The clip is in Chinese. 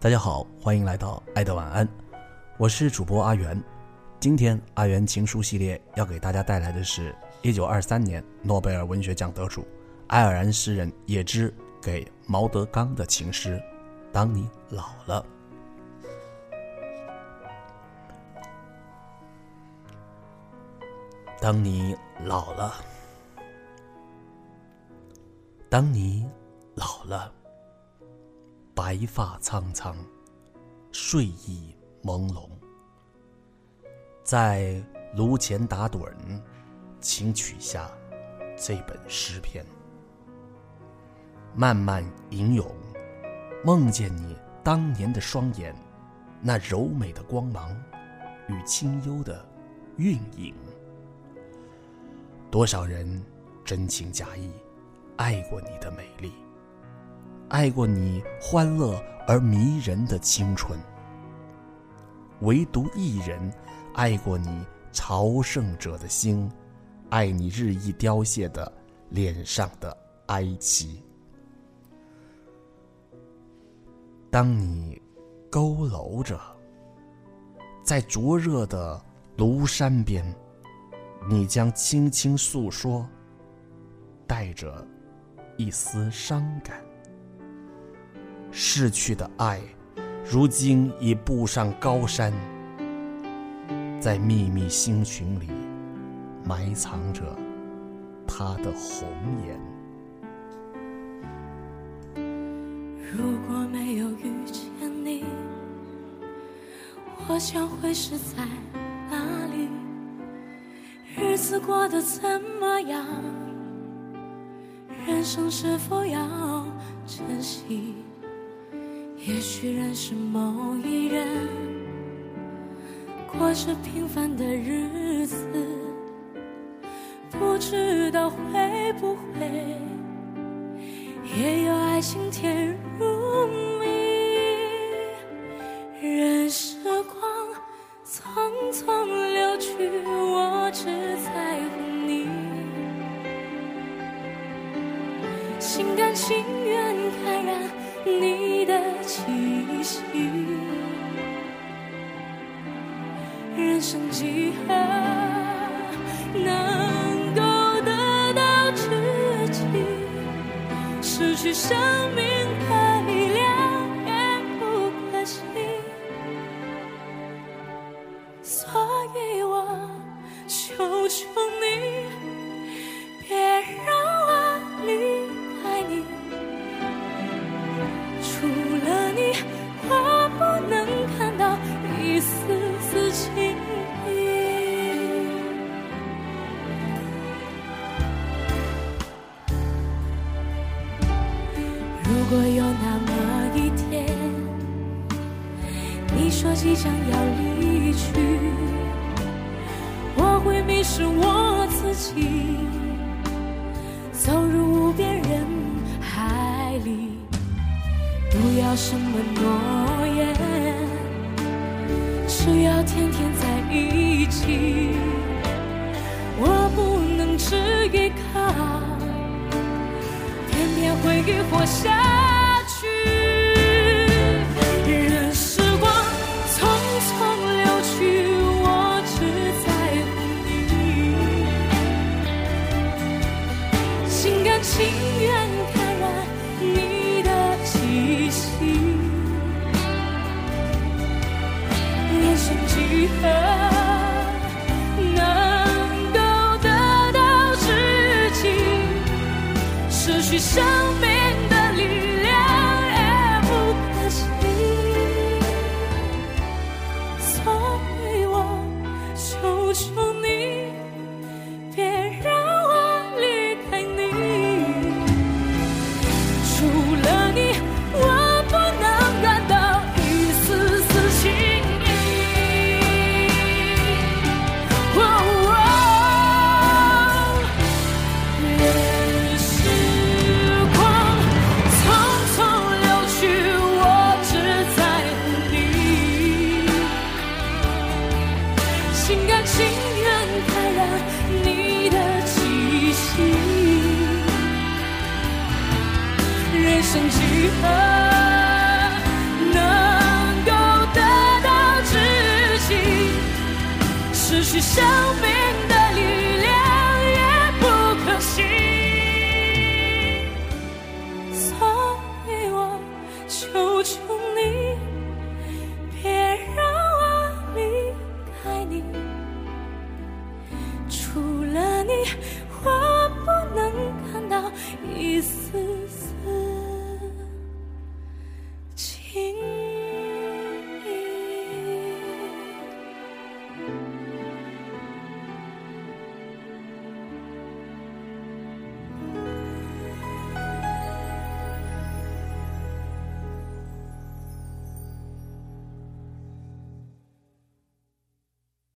大家好，欢迎来到爱的晚安，我是主播阿元。今天阿元情书系列要给大家带来的是一九二三年诺贝尔文学奖得主爱尔兰诗人叶芝给毛德刚的情诗《当你老了》。当你老了，当你老了，白发苍苍，睡意朦胧，在炉前打盹，请取下这本诗篇，慢慢吟咏，梦见你当年的双眼，那柔美的光芒与清幽的韵影。多少人真情假意爱过你的美丽，爱过你欢乐而迷人的青春。唯独一人爱过你朝圣者的心，爱你日益凋谢的脸上的哀戚。当你佝偻着，在灼热的庐山边。你将轻轻诉说，带着一丝伤感。逝去的爱，如今已步上高山，在秘密星群里埋藏着他的红颜。如果没有遇见你，我将会是在哪里？日子过得怎么样？人生是否要珍惜？也许认识某一人，过着平凡的日子，不知道会不会也有爱情甜如蜜。任时光匆匆流去，我只在乎你，心甘情愿感染你气息。人生几何能够得到知己？失去生命说即将要离去，我会迷失我自己，走入无边人海里。不要什么诺言，只要天天在一起。我不能只依靠，偏偏会活下去生命人生几何能够得到知己失去生命。